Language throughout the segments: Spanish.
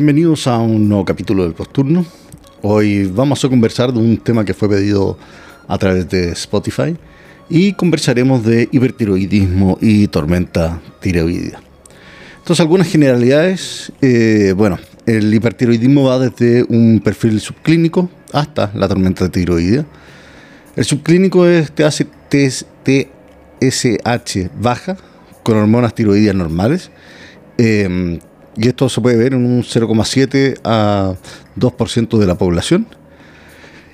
Bienvenidos a un nuevo capítulo del Posturno. Hoy vamos a conversar de un tema que fue pedido a través de Spotify y conversaremos de hipertiroidismo y tormenta tiroidea. Entonces, algunas generalidades. Eh, bueno, el hipertiroidismo va desde un perfil subclínico hasta la tormenta tiroidea. El subclínico es TSH baja con hormonas tiroideas normales. Eh, y esto se puede ver en un 0,7 a 2% de la población.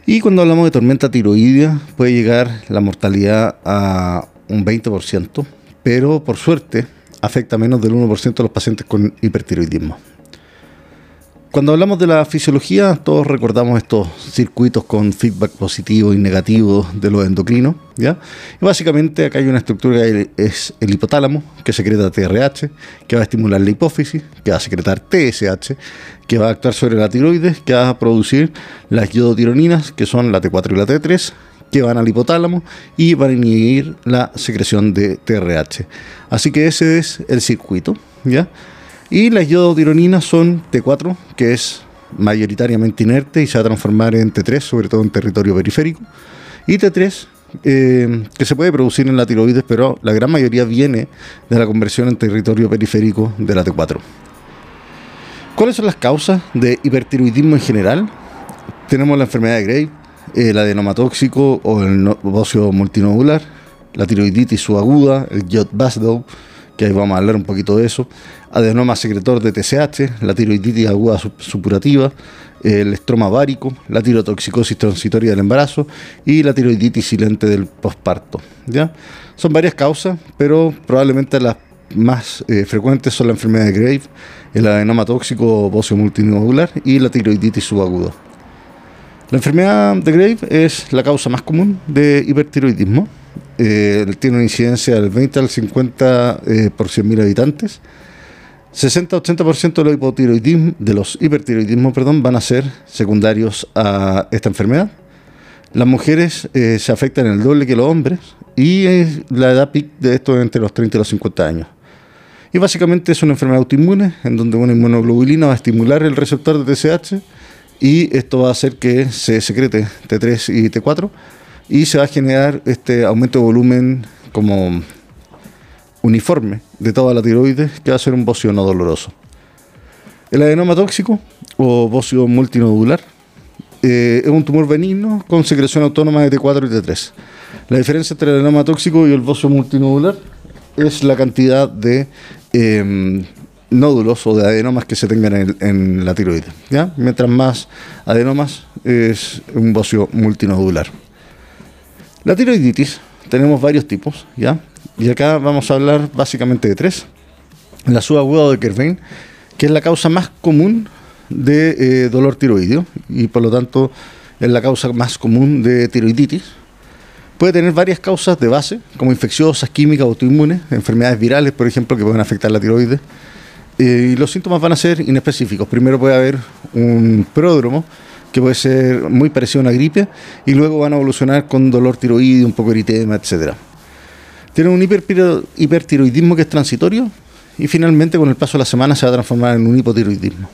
Y cuando hablamos de tormenta tiroidea, puede llegar la mortalidad a un 20%, pero por suerte afecta menos del 1% de los pacientes con hipertiroidismo. Cuando hablamos de la fisiología, todos recordamos estos circuitos con feedback positivo y negativo de los endocrinos, ¿ya? Y básicamente acá hay una estructura que es el hipotálamo, que secreta TRH, que va a estimular la hipófisis, que va a secretar TSH, que va a actuar sobre la tiroides, que va a producir las iodotironinas, que son la T4 y la T3, que van al hipotálamo y van a inhibir la secreción de TRH. Así que ese es el circuito, ¿ya? Y las iodotironinas son T4, que es mayoritariamente inerte y se va a transformar en T3, sobre todo en territorio periférico. Y T3, eh, que se puede producir en la tiroides, pero la gran mayoría viene de la conversión en territorio periférico de la T4. ¿Cuáles son las causas de hipertiroidismo en general? Tenemos la enfermedad de Graves, el adenoma tóxico o el bocio multinodular, la tiroiditis subaguda, el Jod Basdow, que ahí vamos a hablar un poquito de eso, adenoma secretor de TSH, la tiroiditis aguda supurativa, el estroma várico, la tirotoxicosis transitoria del embarazo y la tiroiditis silente del posparto. ¿ya? Son varias causas, pero probablemente las más eh, frecuentes son la enfermedad de Grave, el adenoma tóxico bocio multinodular y la tiroiditis subaguda. La enfermedad de Grave es la causa más común de hipertiroidismo. Eh, tiene una incidencia del 20 al 50 eh, por 100.000 habitantes 60-80% de los hipotiroidismo, de los hipertiroidismos, perdón, van a ser secundarios a esta enfermedad. Las mujeres eh, se afectan el doble que los hombres y la edad pic de esto es entre los 30 y los 50 años. Y básicamente es una enfermedad autoinmune en donde una inmunoglobulina va a estimular el receptor de TSH y esto va a hacer que se secrete T3 y T4 y se va a generar este aumento de volumen como uniforme de toda la tiroides que va a ser un bocio no doloroso. El adenoma tóxico o bocio multinodular eh, es un tumor benigno con secreción autónoma de T4 y T3. La diferencia entre el adenoma tóxico y el bocio multinodular es la cantidad de em, nódulos o de adenomas que se tengan en, en la tiroides. ¿ya? Mientras más adenomas es un bocio multinodular. La tiroiditis tenemos varios tipos, ¿ya? Y acá vamos a hablar básicamente de tres. La subaguda de Kervain, que es la causa más común de eh, dolor tiroideo y por lo tanto es la causa más común de tiroiditis. Puede tener varias causas de base, como infecciosas, químicas, autoinmunes, enfermedades virales, por ejemplo, que pueden afectar la tiroides. Eh, y los síntomas van a ser inespecíficos. Primero puede haber un pródromo, que puede ser muy parecido a una gripe, y luego van a evolucionar con dolor tiroideo, un poco eritema, etcétera. Tiene un hipertiroidismo que es transitorio y finalmente con el paso de la semana se va a transformar en un hipotiroidismo.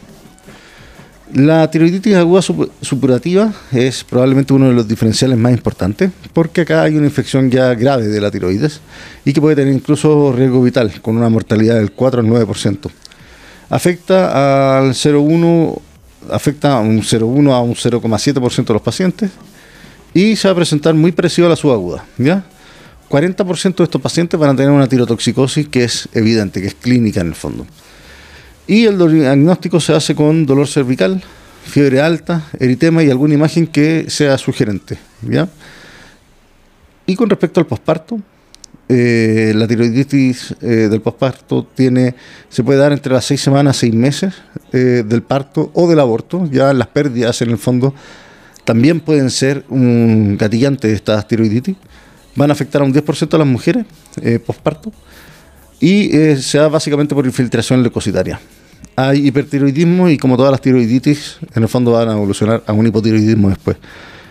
La tiroiditis aguda supurativa es probablemente uno de los diferenciales más importantes porque acá hay una infección ya grave de la tiroides y que puede tener incluso riesgo vital con una mortalidad del 4 al 9%. Afecta al 0,1 afecta a un 0,1 a un 0,7% de los pacientes y se va a presentar muy parecido a la subaguda, ¿ya? 40% de estos pacientes van a tener una tirotoxicosis que es evidente, que es clínica en el fondo. Y el diagnóstico se hace con dolor cervical, fiebre alta, eritema y alguna imagen que sea sugerente. ¿ya? Y con respecto al posparto, eh, la tiroiditis eh, del posparto tiene, se puede dar entre las seis semanas, seis meses eh, del parto o del aborto. Ya las pérdidas en el fondo también pueden ser un gatillante de esta tiroiditis van a afectar a un 10% a las mujeres eh, posparto y eh, se da básicamente por infiltración leucocitaria. hay hipertiroidismo y como todas las tiroiditis, en el fondo van a evolucionar a un hipotiroidismo después.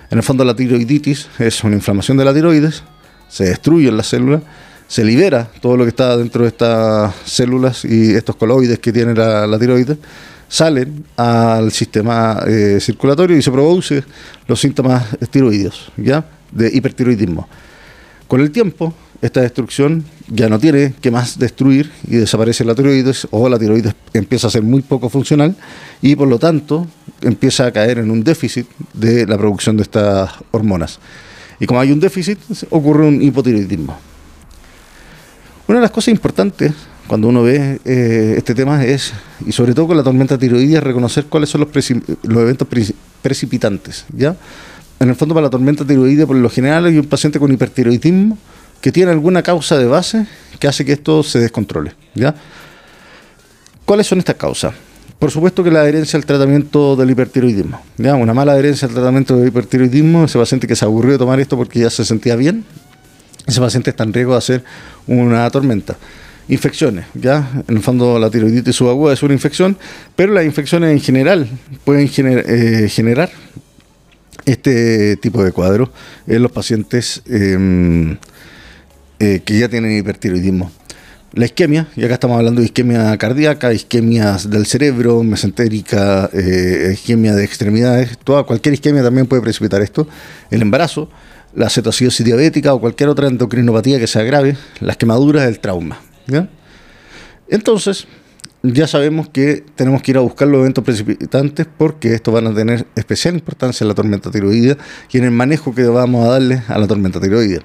En el fondo la tiroiditis es una inflamación de la tiroides, se destruyen las células, se libera todo lo que está dentro de estas células y estos coloides que tiene la, tiroides, salen al sistema eh, circulatorio y se producen los síntomas tiroideos, ¿ya? De hipertiroidismo. Con el tiempo, esta destrucción ya no tiene que más destruir y desaparece la tiroides o la tiroides empieza a ser muy poco funcional y por lo tanto empieza a caer en un déficit de la producción de estas hormonas. Y como hay un déficit, ocurre un hipotiroidismo. Una de las cosas importantes cuando uno ve eh, este tema es, y sobre todo con la tormenta tiroidea, reconocer cuáles son los, eventos precipitantes. ¿ya? En el fondo, para la tormenta tiroidea, por lo general, hay un paciente con hipertiroidismo que tiene alguna causa de base que hace que esto se descontrole. ¿Cuáles son estas causas? Por supuesto que la adherencia al tratamiento del hipertiroidismo. ¿ya? Una mala adherencia al tratamiento del hipertiroidismo, ese paciente que se aburrió de tomar esto porque ya se sentía bien, ese paciente está en riesgo de hacer una tormenta. Infecciones, ¿ya? En el fondo la tiroiditis subaguda es una infección, pero las infecciones en general pueden eh, generar este tipo de cuadro en los pacientes em, eh, que ya tienen hipertiroidismo. La isquemia, y acá estamos hablando de isquemia cardíaca, isquemias del cerebro, mesentérica, eh, isquemia de extremidades, toda, cualquier isquemia también puede precipitar esto. El embarazo, la cetoacidosis diabética o cualquier otra endocrinopatía que sea grave, las quemaduras, el trauma. Entonces, ya sabemos que tenemos que ir a buscar los eventos precipitantes porque estos van a tener especial importancia en la tormenta tiroidea y en el manejo que vamos a darle a la tormenta tiroidea.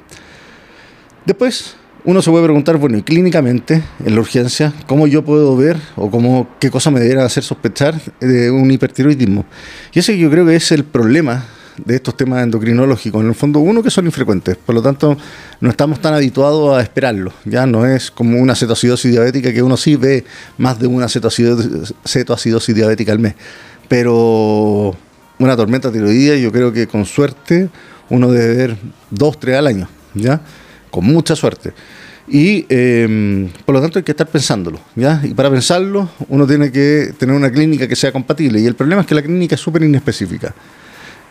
Después, uno se puede preguntar, bueno, y clínicamente, en la urgencia, ¿cómo yo puedo ver o cómo, qué cosa me debería hacer sospechar de un hipertiroidismo? Y ese yo creo que es el problema de estos temas endocrinológicos. En el fondo, uno, que son infrecuentes, por lo tanto, no estamos tan habituados a esperarlo. Ya no es como una cetoacidosis diabética que uno sí ve más de una cetoacidosis, diabética al mes. Pero una tormenta tiroidea, yo creo que con suerte uno debe ver dos, tres al año. ¿ya? Con mucha suerte. Y em, por lo tanto hay que estar pensándolo, ¿ya? Y para pensarlo uno tiene que tener una clínica que sea compatible. Y el problema es que la clínica es súper inespecífica.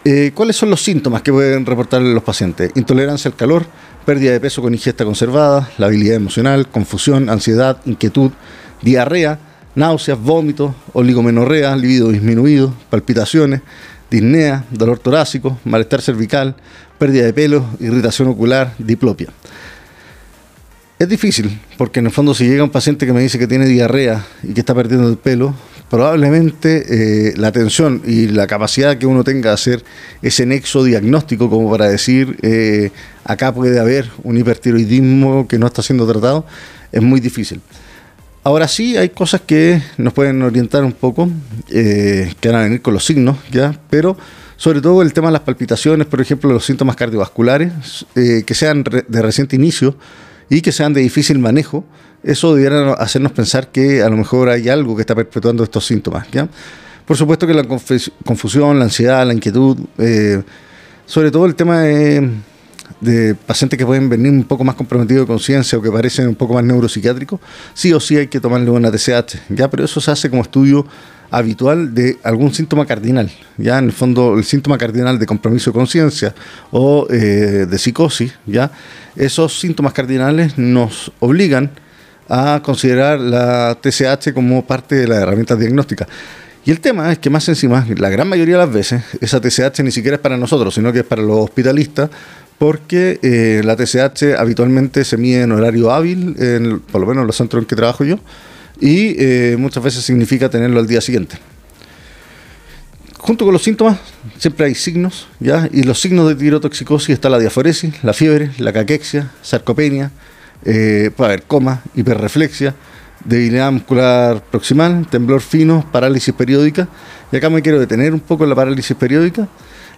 Eh, ¿Cuáles son los síntomas que pueden reportar los pacientes? Intolerancia al calor, pérdida de peso con ingesta conservada, la habilidad emocional, confusión, ansiedad, inquietud, diarrea, náuseas, vómitos, oligomenorrea, libido disminuido, palpitaciones, disnea, dolor torácico, malestar cervical, pérdida de pelo, irritación ocular, diplopia. Es difícil, porque en el fondo si llega un paciente que me dice que tiene diarrea y que está perdiendo el pelo, probablemente eh, la atención y la capacidad que uno tenga de hacer ese nexo diagnóstico como para decir eh, acá puede haber un hipertiroidismo que no está siendo tratado, es muy difícil. Ahora sí, hay cosas que nos pueden orientar un poco, eh, que van a venir con los signos, ¿ya? Pero sobre todo el tema de las palpitaciones, por ejemplo, los síntomas cardiovasculares, eh, que sean de reciente inicio y que sean de difícil manejo, eso debiera hacernos pensar que a lo mejor hay algo que está perpetuando estos síntomas. Por supuesto que la confusión, la ansiedad, la inquietud, eh, sobre todo el tema de de pacientes que pueden venir un poco más comprometidos de conciencia o que parecen un poco más neuropsiquiátricos, sí o sí hay que tomarle una TCH, ¿ya? Pero eso se hace como estudio habitual de algún síntoma cardinal, ya en el fondo el síntoma cardinal de compromiso de conciencia o eh, de psicosis, ya esos síntomas cardinales nos obligan a considerar la TCH como parte de las herramientas diagnósticas. Y el tema es que más encima, la gran mayoría de las veces, esa TCH ni siquiera es para nosotros, sino que es para los hospitalistas porque eh, la TSH habitualmente se mide en horario hábil, en, por lo menos en los centros en que trabajo yo, y eh, muchas veces significa tenerlo al día siguiente. Junto con los síntomas, siempre hay signos, ¿ya? Y los signos de tirotoxicosis está la diaforesis, la fiebre, la caquexia, sarcopenia, eh, puede coma, hiperreflexia, debilidad muscular proximal, temblor fino, parálisis periódica. Y acá me quiero detener un poco en la parálisis periódica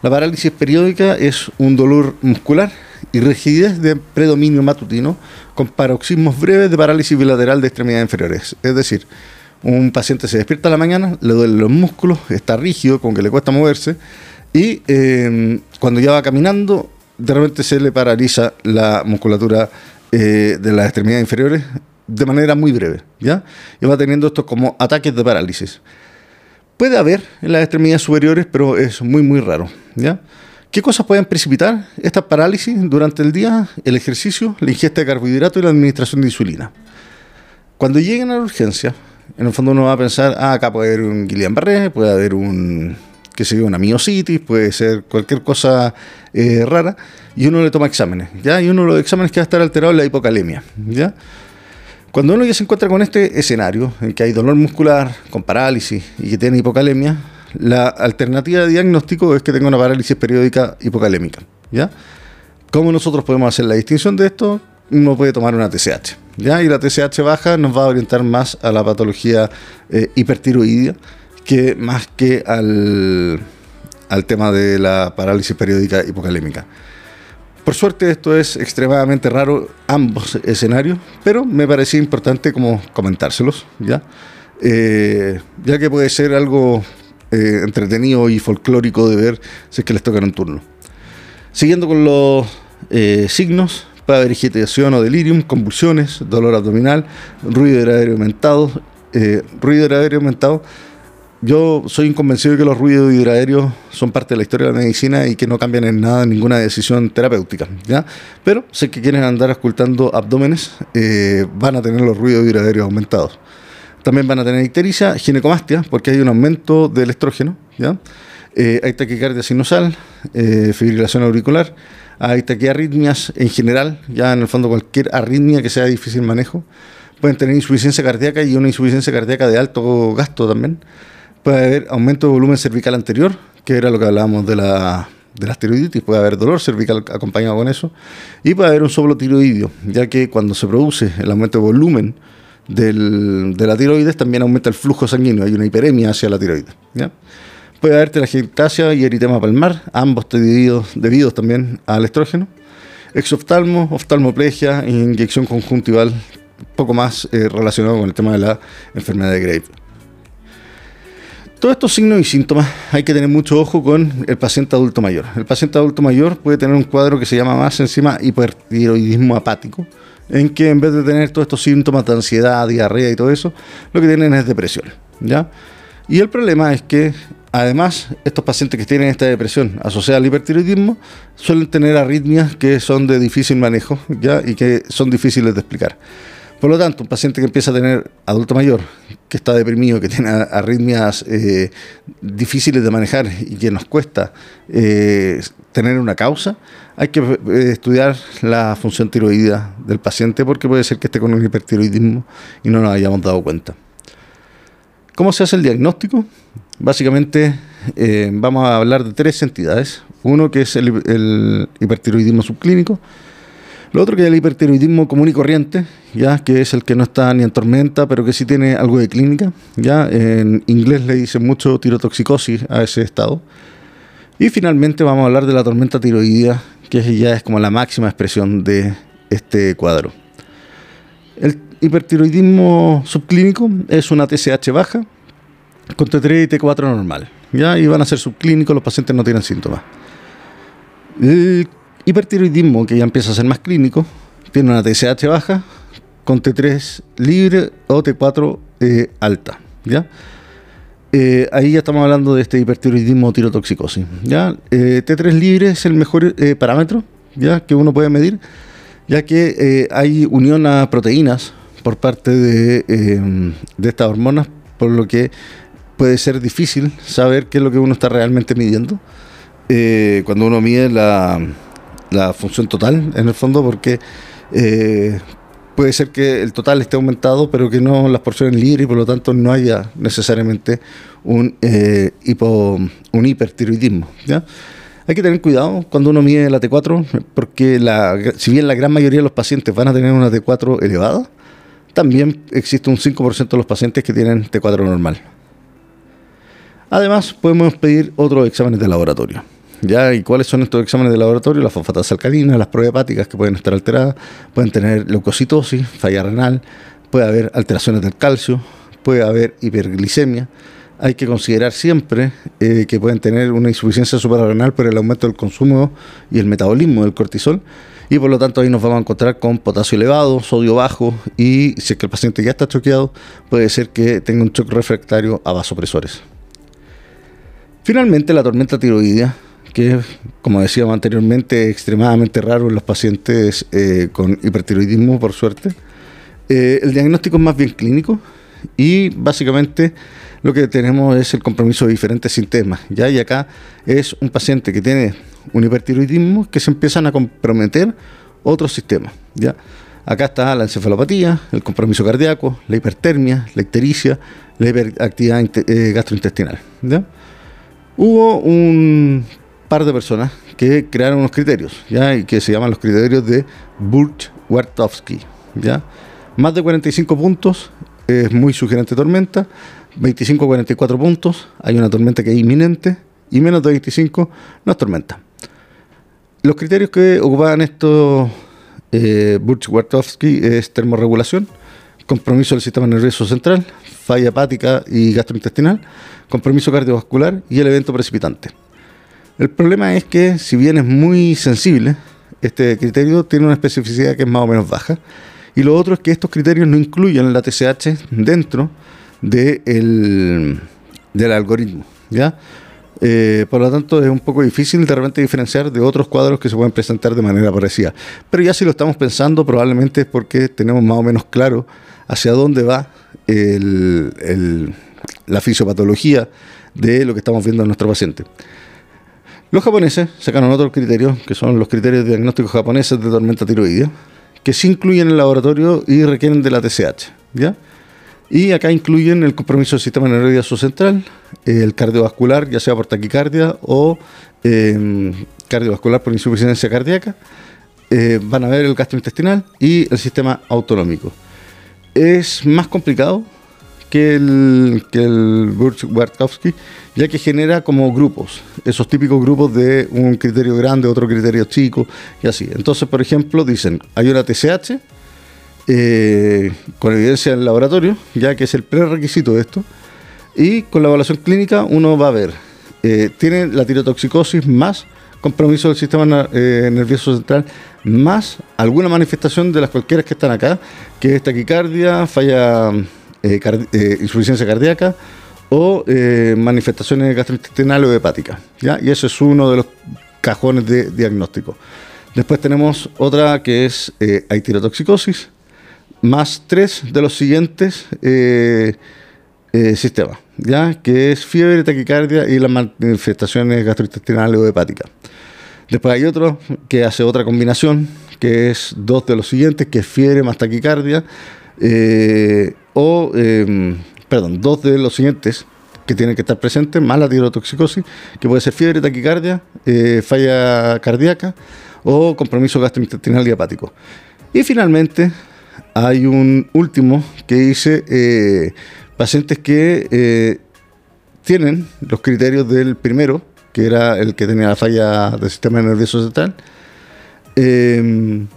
la parálisis periódica es un dolor muscular y rigidez de predominio matutino con paroxismos breves de parálisis bilateral de extremidades inferiores. Es decir, un paciente se despierta la mañana, le duelen los músculos, está rígido, con que le cuesta moverse, y eh, cuando ya va caminando, de repente se le paraliza la musculatura eh, de las extremidades inferiores de manera muy breve, ¿ya? Y va teniendo estos como ataques de parálisis. Puede haber en las extremidades superiores, pero es muy, muy raro, ¿ya? ¿Qué cosas pueden precipitar esta parálisis durante el día? El ejercicio, la ingesta de carbohidratos y la administración de insulina. Cuando lleguen a la urgencia, en el fondo uno va a pensar, ah, acá puede haber un Guillain-Barré, puede haber un, que se una miocitis, puede ser cualquier cosa eh, rara, y uno le toma exámenes, ¿ya? Y uno de los exámenes que va a estar alterado es la hipocalemia, ¿ya? Cuando uno ya se encuentra con este escenario, en que hay dolor muscular, con parálisis y que tiene hipocalemia, la alternativa de diagnóstico es que tenga una parálisis periódica hipocalémica. ¿ya? ¿Cómo nosotros podemos hacer la distinción de esto? Uno puede tomar una TSH. ¿ya? Y la TSH baja nos va a orientar más a la patología eh, que más que al, al tema de la parálisis periódica hipocalémica. Por suerte esto es extremadamente raro, ambos escenarios, pero me parecía importante como comentárselos, ¿ya? Eh, ya que puede ser algo eh, entretenido y folclórico de ver si es que les toca en un turno. Siguiendo con los eh, signos, puede haber agitación o delirium, convulsiones, dolor abdominal, ruido de aéreo aumentado, ruido de aéreo aumentado yo soy inconvencido de que los ruidos hidroaéreos son parte de la historia de la medicina y que no cambian en nada ninguna decisión terapéutica. ¿ya? Pero sé que quieren andar ocultando abdómenes, eh, van a tener los ruidos hidroaéreos aumentados. También van a tener ictericia, ginecomastia, porque hay un aumento del estrógeno. ¿ya? Eh, hay taquicardia sinusal, eh, fibrilación auricular, hay taquiarritmias en general, ya en el fondo cualquier arritmia que sea difícil manejo. Pueden tener insuficiencia cardíaca y una insuficiencia cardíaca de alto gasto también puede haber aumento de volumen cervical anterior, que era lo que hablábamos de la, de las tiroiditis, puede haber dolor cervical acompañado con eso, y puede haber un soplo tiroidio, ya que cuando se produce el aumento de volumen del, de la tiroides, también aumenta el flujo sanguíneo, hay una hiperemia hacia la tiroides. Puede haber telangiectasia y eritema palmar, ambos debidos, debidos también al estrógeno. Exoftalmo, oftalmoplegia e inyección conjuntival, poco más eh, relacionado con el tema de la enfermedad de Grave. Todos estos signos y síntomas hay que tener mucho ojo con el paciente adulto mayor. El paciente adulto mayor puede tener un cuadro que se llama más encima hipertiroidismo apático, en que en vez de tener todos estos síntomas de ansiedad, diarrea y todo eso, lo que tienen es depresión. ¿ya? Y el problema es que además estos pacientes que tienen esta depresión asociada al hipertiroidismo suelen tener arritmias que son de difícil manejo ¿ya? y que son difíciles de explicar. Por lo tanto, un paciente que empieza a tener adulto mayor, que está deprimido, que tiene arritmias eh, difíciles de manejar y que nos cuesta eh, tener una causa, hay que eh, estudiar la función tiroidea del paciente porque puede ser que esté con un hipertiroidismo y no nos hayamos dado cuenta. ¿Cómo se hace el diagnóstico? Básicamente vamos a hablar de tres entidades. Uno que es el hipertiroidismo subclínico, lo otro que es el hipertiroidismo común y corriente, ya que es el que no está ni en tormenta, pero que sí tiene algo de clínica. Ya en inglés le dicen mucho tirotoxicosis a ese estado. Y finalmente vamos a hablar de la tormenta tiroidea, que ya es como la máxima expresión de este cuadro. El hipertiroidismo subclínico es una TSH baja con T3 y T4 normal. Ya, y van a ser subclínicos, los pacientes no tienen síntomas. El Hipertiroidismo, que ya empieza a ser más clínico, tiene una TSH baja con T3 libre o T4 eh, alta. ¿ya? Eh, ahí ya estamos hablando de este hipertiroidismo tirotoxicosis. ¿ya? Eh, T3 libre es el mejor parámetro ¿ya? que uno puede medir, ya que hay unión a proteínas por parte de, de estas hormonas, por lo que puede ser difícil saber qué es lo que uno está realmente midiendo. cuando uno mide la, la función total, en el fondo, porque eh, puede ser que el total esté aumentado, pero que no las porciones libres y por lo tanto no haya necesariamente un, eh, hipo, un hipertiroidismo. ¿ya? Hay que tener cuidado cuando uno mide la T4, porque la, si bien la gran mayoría de los pacientes van a tener una T4 elevada, también existe un 5% de los pacientes que tienen T4 normal. Además, podemos pedir otros exámenes de laboratorio. ¿Ya? ¿Y cuáles son estos exámenes de laboratorio? Las fosfatas alcalinas, las pruebas hepáticas que pueden estar alteradas, pueden tener leucocitosis, falla renal, puede haber alteraciones del calcio, puede haber hiperglicemia. Hay que considerar siempre eh, que pueden tener una insuficiencia suprarrenal por el aumento del consumo y el metabolismo del cortisol y por lo tanto ahí nos vamos a encontrar con potasio elevado, sodio bajo y si es que el paciente ya está choqueado, puede ser que tenga un shock refractario a vasopresores. Finalmente, la tormenta tiroidea, que como decíamos anteriormente, es extremadamente raro en los pacientes eh, con hipertiroidismo, por suerte. Eh, el diagnóstico es más bien clínico y básicamente lo que tenemos es el compromiso de diferentes sistemas. ¿ya? Y acá es un paciente que tiene un hipertiroidismo que se empiezan a comprometer otros sistemas. ¿ya? Acá está la encefalopatía, el compromiso cardíaco, la hipertermia, la ictericia, la hiperactividad eh, gastrointestinal. ¿ya? Hubo un par de personas que crearon unos criterios, ¿ya? y que se llaman los criterios de Burch-Wartowski. ¿ya? Más de 45 puntos es muy sugerente tormenta, 25-44 puntos, hay una tormenta que es inminente, y menos de 25 no es tormenta. Los criterios que ocupaban estos eh, Burch-Wartowski es termorregulación, compromiso del sistema nervioso central, falla hepática y gastrointestinal, compromiso cardiovascular y el evento precipitante. El problema es que, si bien es muy sensible, este criterio tiene una especificidad que es más o menos baja. Y lo otro es que estos criterios no incluyen la TSH dentro del algoritmo. ¿ya? Eh, por lo tanto, es un poco difícil de repente diferenciar de otros cuadros que se pueden presentar de manera parecida. Pero ya si lo estamos pensando, probablemente es porque tenemos más o menos claro hacia dónde va la fisiopatología de lo que estamos viendo en nuestro paciente. Los japoneses sacaron otros criterios, que son los criterios de diagnóstico japoneses de tormenta tiroidea, que sí incluyen el laboratorio y requieren de la TSH. ¿ya? Y acá incluyen el compromiso del sistema nervioso central, el cardiovascular, ya sea por taquicardia o em, cardiovascular por insuficiencia cardíaca. Eh, van a ver el gastrointestinal y el sistema autonómico. Es más complicado que el, que el Burch-Wartkowski, ya que genera como grupos, esos típicos grupos de un criterio grande, otro criterio chico y así. Entonces, por ejemplo, dicen, hay una TSH eh, con evidencia en el laboratorio, ya que es el prerequisito de esto, y con la evaluación clínica uno va a ver, eh, tiene la tirotoxicosis más compromiso del sistema eh, nervioso central, más alguna manifestación de las cualquiera que están acá, que es taquicardia, falla eh, eh, insuficiencia cardíaca o eh, manifestaciones gastrointestinales o hepáticas. ¿ya? Y eso es uno de los cajones de diagnóstico. Después tenemos otra que es aitirotoxicosis, más tres de los siguientes sistemas, ¿ya? que es fiebre, taquicardia y las manifestaciones gastrointestinales o hepáticas. Después hay otro que hace otra combinación, que es dos de los siguientes, que es fiebre más taquicardia, o, em, perdón, dos de los siguientes que tienen que estar presentes, más la tirotoxicosis, que puede ser fiebre, taquicardia, eh, falla cardíaca o compromiso gastrointestinal y hepático. Y finalmente hay un último que dice eh, pacientes que tienen los criterios del primero, que era el que tenía la falla del sistema nervioso central, em,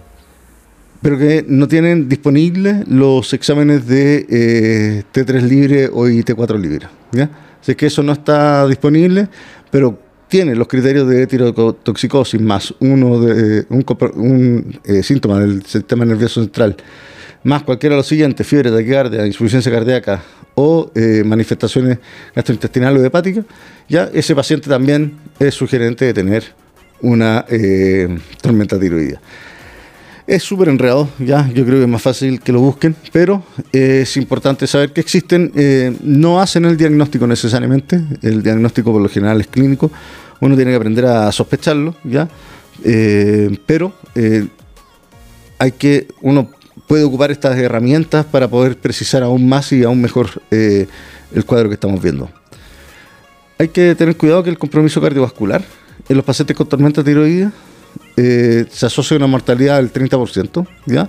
pero que no tienen disponibles los exámenes de eh, T3 libre o IT4 libre. ¿ya? Así que eso no está disponible, pero tiene los criterios de tirotoxicosis más uno de, un, eh, síntoma del sistema nervioso central, más cualquiera de los siguientes, fiebre, taquicardia, insuficiencia cardíaca o eh, manifestaciones gastrointestinales o hepáticas, ya ese paciente también es sugerente de tener una tormenta tiroidea. Es súper enredado, ya, yo creo que es más fácil que lo busquen, pero eh, es importante saber que existen, eh, no hacen el diagnóstico necesariamente, el diagnóstico por lo general es clínico, uno tiene que aprender a sospecharlo, ya, eh, pero hay que, uno puede ocupar estas herramientas para poder precisar aún más y aún mejor el cuadro que estamos viendo. Hay que tener cuidado que el compromiso cardiovascular en los pacientes con tormenta tiroidea eh, se asocia una mortalidad del 30%, ¿ya?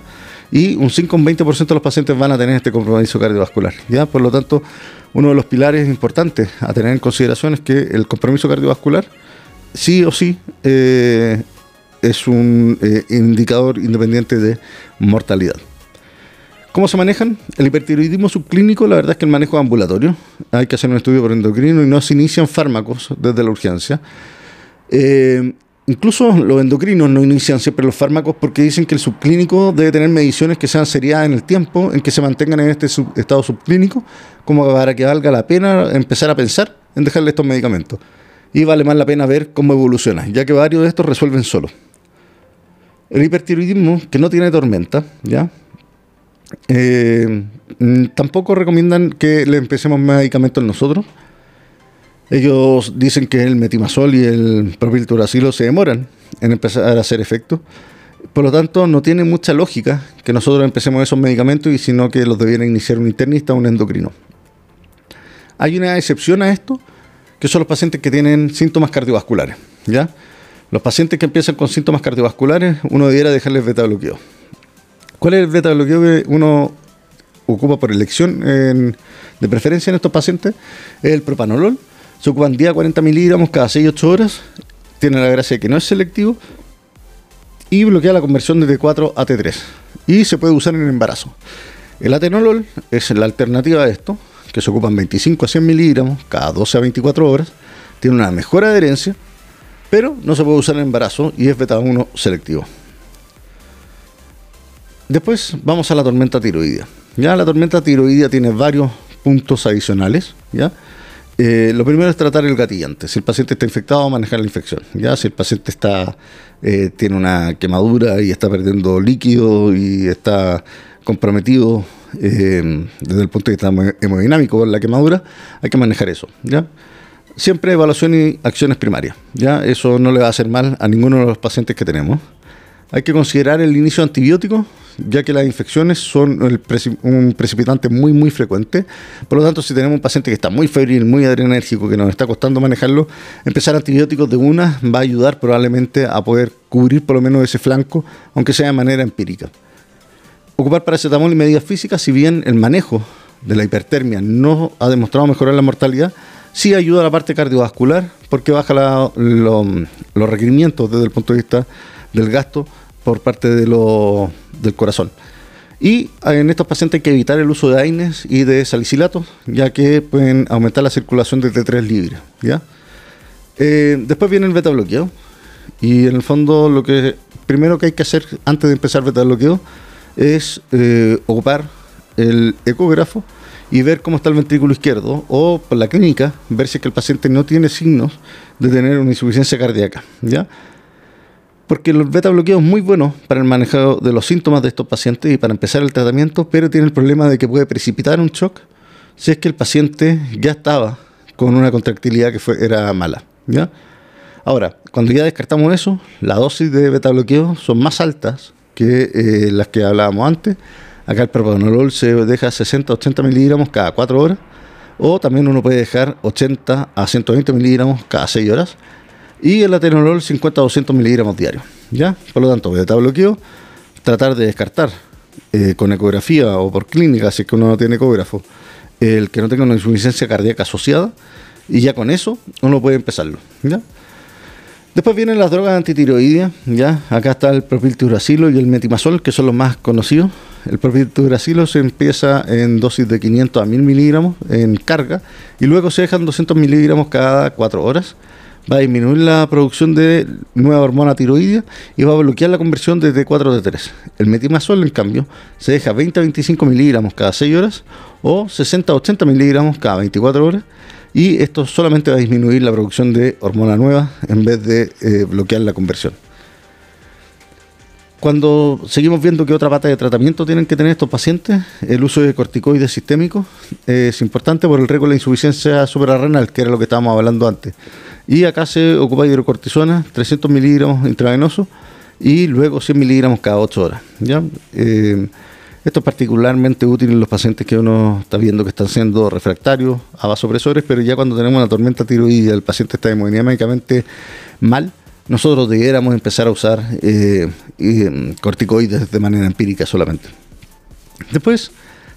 Y un 5 un 20% de los pacientes van a tener este compromiso cardiovascular, ¿ya? Por lo tanto, uno de los pilares importantes a tener en consideración es que el compromiso cardiovascular, sí o sí, eh, es un eh, indicador independiente de mortalidad. ¿Cómo se manejan? El hipertiroidismo subclínico, la verdad es que el manejo es ambulatorio. Hay que hacer un estudio por endocrino y no se inician fármacos desde la urgencia. Incluso los endocrinos no inician siempre los fármacos porque dicen que el subclínico debe tener mediciones que sean seriadas en el tiempo, en que se mantengan en este estado subclínico, como para que valga la pena empezar a pensar en dejarle estos medicamentos. Y vale más la pena ver cómo evoluciona, ya que varios de estos resuelven solo. El hipertiroidismo, que no tiene tormenta, ¿ya? Eh, mm, tampoco recomiendan que le empecemos medicamentos nosotros ellos dicen que el metimazol y el propilturacilo se demoran en empezar a hacer efecto. Por lo tanto, no tiene mucha lógica que nosotros empecemos esos medicamentos y sino que los debiera iniciar un internista o un endocrino. Hay una excepción a esto, que son los pacientes que tienen síntomas cardiovasculares. ¿ya? Los pacientes que empiezan con síntomas cardiovasculares, uno debiera dejarles beta bloqueo. ¿Cuál es el beta bloqueo que uno ocupa por elección de preferencia en estos pacientes? Es el propanolol se ocupan día 40 miligramos cada 6-8 horas. Tiene la gracia de que no es selectivo. Y bloquea la conversión de T4 a T3. Y se puede usar en embarazo. El atenolol es la alternativa a esto, que se ocupan 25 a 100 miligramos cada 12 a 24 horas. Tiene una mejor adherencia, pero no se puede usar en embarazo y es beta 1 selectivo. Después vamos a la tormenta tiroidea. Ya la tormenta tiroidea tiene varios puntos adicionales, ¿ya? Eh, lo primero es tratar el gatillante. Si el paciente está infectado, manejar la infección. ¿ya? Si el paciente está, eh, tiene una quemadura y está perdiendo líquido y está comprometido eh, desde el punto de vista hemodinámico con la quemadura, hay que manejar eso. ¿ya? Siempre evaluación y acciones primarias. ¿ya? Eso no le va a hacer mal a ninguno de los pacientes que tenemos. Hay que considerar el inicio de antibióticos ya que las infecciones son un precipitante muy, muy frecuente. Por lo tanto, si tenemos un paciente que está muy febril, muy adrenérgico, que nos está costando manejarlo, empezar antibióticos de una va a ayudar probablemente a poder cubrir por lo menos ese flanco, aunque sea de manera empírica. Ocupar paracetamol y medidas físicas, si bien el manejo de la hipertermia no ha demostrado mejorar la mortalidad, sí ayuda a la parte cardiovascular porque baja los requerimientos desde el punto de vista del gasto por parte de del corazón. Y en estos pacientes hay que evitar el uso de AINES y de salicilatos, ya que pueden aumentar la circulación de T3 libre. ¿ya? Eh, después viene el beta bloqueo. Y en el fondo lo que primero que hay que hacer antes de empezar beta bloqueo es eh, ocupar el ecógrafo y ver cómo está el ventrículo izquierdo o por la clínica ver si el paciente no tiene signos de tener una insuficiencia cardíaca. ¿ya? Porque el beta bloqueo es muy bueno para el manejo de los síntomas de estos pacientes y para empezar el tratamiento, pero tiene el problema de que puede precipitar un shock si es que el paciente ya estaba con una contractilidad que fue, era mala. ¿ya? Ahora, cuando ya descartamos eso, la dosis de beta bloqueo son más altas que eh, las que hablábamos antes. Acá el propanolol se deja 60-80 miligramos cada 4 horas, o también uno puede dejar 80 a 120 miligramos cada 6 horas y el atenolol 50-200 miligramos diarios. ¿ya? Por lo tanto, beta bloqueo, tratar de descartar eh, con ecografía o por clínica, si es que uno no tiene ecógrafo, el que no tenga una insuficiencia cardíaca asociada, y ya con eso uno puede empezarlo. ¿ya? Después vienen las drogas antitiroideas, ¿ya? Acá está el propiltiuracilo y el metimazol, que son los más conocidos. El propiltiuracilo se empieza en dosis de 500 a 1000 miligramos en carga y luego se dejan 200 miligramos cada 4 horas va a disminuir la producción de nueva hormona tiroidea y va a bloquear la conversión de T4 a T3. El metimazol, en cambio, se deja 20 a 25 miligramos cada 6 horas o 60 a 80 miligramos cada 24 horas y esto solamente va a disminuir la producción de hormona nueva en vez de eh, bloquear la conversión. Cuando seguimos viendo que otra pata de tratamiento tienen que tener estos pacientes, el uso de corticoides sistémicos es importante por el riesgo de insuficiencia suprarrenal, que era lo que estábamos hablando antes. Y acá se ocupa hidrocortisona, 300 miligramos intravenosos y luego 100 miligramos cada 8 horas. ¿ya? Eh, esto es particularmente útil en los pacientes que uno está viendo que están siendo refractarios a vasopresores, pero ya cuando tenemos una tormenta tiroidea, el paciente está hemodinámicamente mal, nosotros debiéramos empezar a usar eh, eh, corticoides de manera empírica solamente. Después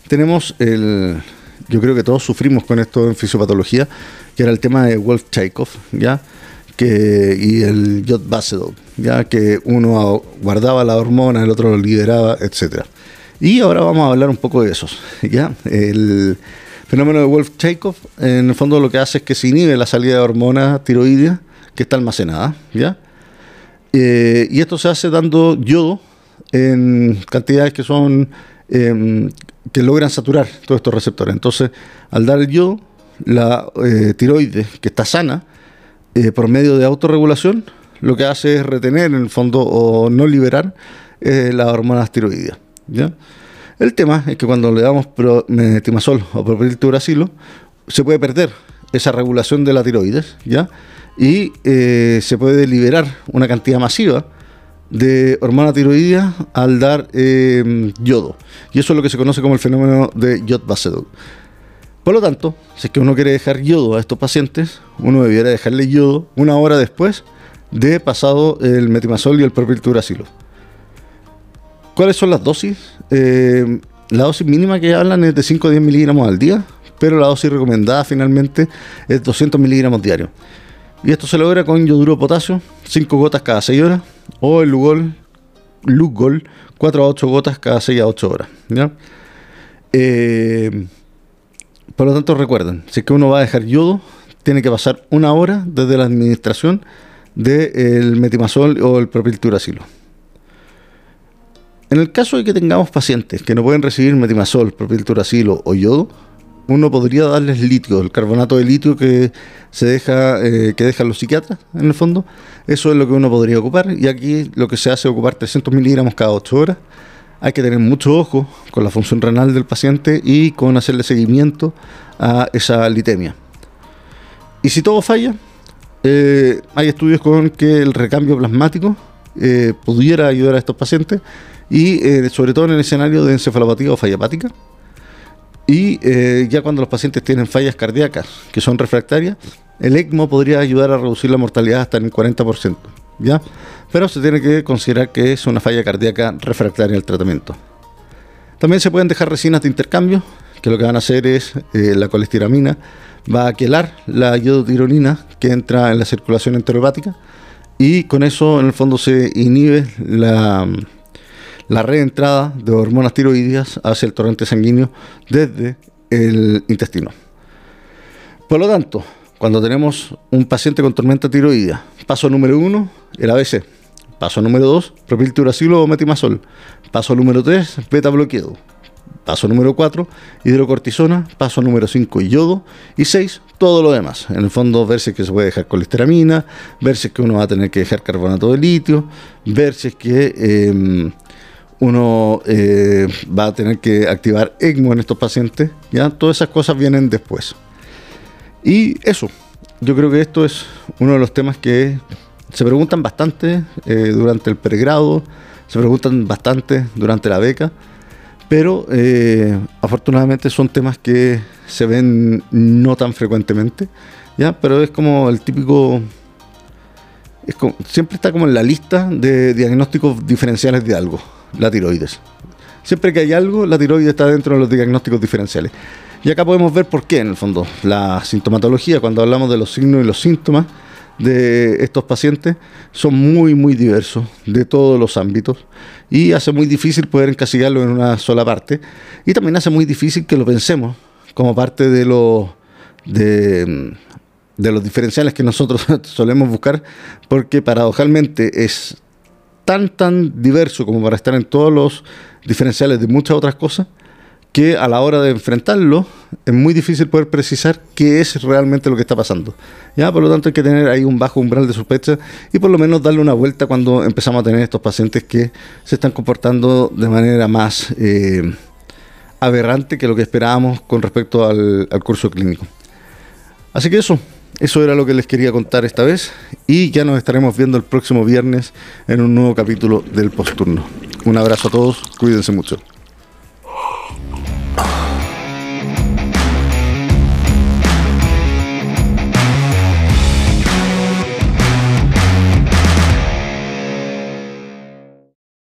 tenemos el, yo creo que todos sufrimos con esto en fisiopatología, que era el tema de Wolf Chaikov, ¿ya? Que, y el Jod Basedov, ya que uno guardaba la hormona, el otro lo liberaba, etcétera. Y ahora vamos a hablar un poco de esos, ¿ya? El fenómeno de Wolf Chaikov, en el fondo lo que hace es que se inhibe la salida de hormona tiroidea que está almacenada, ¿ya? Eh, y esto se hace dando yodo en cantidades que son em, que logran saturar todos estos receptores. Entonces, al dar el yodo, la eh, tiroides, que está sana, eh, por medio de autorregulación, lo que hace es retener en el fondo o no liberar las hormonas tiroideas. ¿ya? El tema es que cuando le damos metimazol o propiltiuracilo, se puede perder esa regulación de la tiroides, ¿ya? Y eh, se puede liberar una cantidad masiva de hormona tiroidea al dar em, yodo. Y eso es lo que se conoce como el fenómeno de yod basedow. Por lo tanto, si es que uno quiere dejar yodo a estos pacientes, uno debiera dejarle yodo una hora después de pasado el metimazol y el propiltiuracilo. ¿Cuáles son las dosis? Eh, la dosis mínima que hablan es de 5 a 10 miligramos al día, pero la dosis recomendada finalmente es 200 miligramos diarios. Y esto se logra con yoduro de potasio, 5 gotas cada 6 horas, o el Lugol, Lugol 4 a 8 gotas cada 6 a 8 horas. Eh, por lo tanto, recuerden, si es que uno va a dejar yodo, tiene que pasar una hora desde la administración del metimazol o el propilturacilo. En el caso de que tengamos pacientes que no pueden recibir metimazol, propilturacilo o yodo, uno podría darles litio, el carbonato de litio que se deja, eh, que dejan los psiquiatras, en el fondo. Eso es lo que uno podría ocupar. Y aquí lo que se hace es ocupar 300 miligramos cada 8 horas. Hay que tener mucho ojo con la función renal del paciente y con hacerle seguimiento a esa litemia. Y si todo falla, eh, hay estudios con que el recambio plasmático eh, pudiera ayudar a estos pacientes y sobre todo en el escenario de encefalopatía o falla hepática. Y eh, ya cuando los pacientes tienen fallas cardíacas que son refractarias, el ECMO podría ayudar a reducir la mortalidad hasta en el 40%. ¿ya? Pero se tiene que considerar que es una falla cardíaca refractaria al tratamiento. También se pueden dejar resinas de intercambio, que lo que van a hacer es eh, la colestiramina va a quelar la iodotironina que entra en la circulación enterohepática y con eso en el fondo se inhibe la, la reentrada de hormonas tiroideas hacia el torrente sanguíneo desde el intestino. Por lo tanto, cuando tenemos un paciente con tormenta tiroidea, paso número uno, el ABC. Paso número dos, propilturacilo o metimazol. Paso número tres, beta bloqueado. Paso número 4, hidrocortisona. Paso número 5, yodo. Y 6, todo lo demás. En el fondo, ver si es que se puede dejar colesteramina, ver si es que uno va a tener que dejar carbonato de litio, ver si es que em, uno eh, va a tener que activar ECMO en estos pacientes, ¿ya? Todas esas cosas vienen después. Y eso, yo creo que esto es uno de los temas que se preguntan bastante eh, durante el pregrado, se preguntan bastante durante la beca, pero eh, afortunadamente son temas que se ven no tan frecuentemente, ¿ya? Pero es como el típico... siempre está como en la lista de diagnósticos diferenciales de algo la tiroides. Siempre que hay algo, la tiroides está dentro de los diagnósticos diferenciales. Y acá podemos ver por qué, en el fondo, la sintomatología, cuando hablamos de los signos y los síntomas de estos pacientes, son muy, muy diversos de todos los ámbitos y hace muy difícil poder encasillarlo en una sola parte y también hace muy difícil que lo pensemos como parte de los de, de los diferenciales que nosotros solemos buscar, porque paradojalmente es tan, tan diverso como para estar en todos los diferenciales de muchas otras cosas, que a la hora de enfrentarlo es muy difícil poder precisar qué es realmente lo que está pasando. ¿ya? Por lo tanto hay que tener ahí un bajo umbral de sospecha y por lo menos darle una vuelta cuando empezamos a tener estos pacientes que se están comportando de manera más eh, aberrante que lo que esperábamos con respecto al, al curso clínico. Así que eso, eso era lo que les quería contar esta vez y ya nos estaremos viendo el próximo viernes en un nuevo capítulo del Posturno. Un abrazo a todos, cuídense mucho.